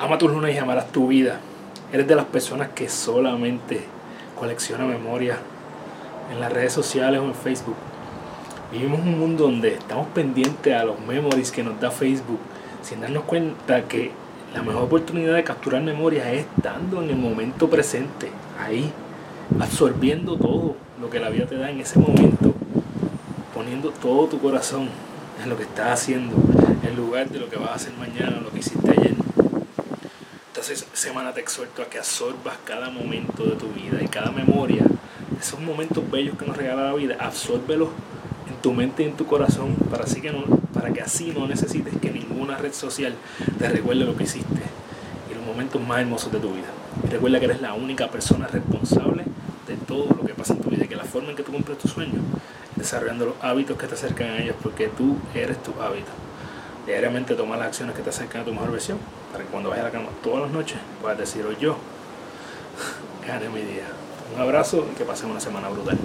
Ama tus lunes y amarás tu vida. Eres de las personas que solamente colecciona memoria en las redes sociales o en Facebook. Vivimos un mundo donde estamos pendientes a los memories que nos da Facebook sin darnos cuenta que la mejor oportunidad de capturar memorias es estando en el momento presente, ahí, absorbiendo todo lo que la vida te da en ese momento, poniendo todo tu corazón en lo que estás haciendo, en lugar de lo que vas a hacer mañana, lo que hiciste ayer. Entonces, semana te exhorto a que absorbas cada momento de tu vida y cada memoria, esos momentos bellos que nos regala la vida, absórbelos en tu mente y en tu corazón para, así que no, para que así no necesites que ninguna red social te recuerde lo que hiciste y los momentos más hermosos de tu vida. Recuerda que eres la única persona responsable de todo lo que pasa en tu vida y que la forma en que tú cumples tus sueños es desarrollando los hábitos que te acercan a ellos porque tú eres tu hábito. Diariamente toma las acciones que te acercan a tu mejor versión para que cuando vayas a la cama todas las noches puedas decir hoy yo gané mi día. Un abrazo y que pasen una semana brutal.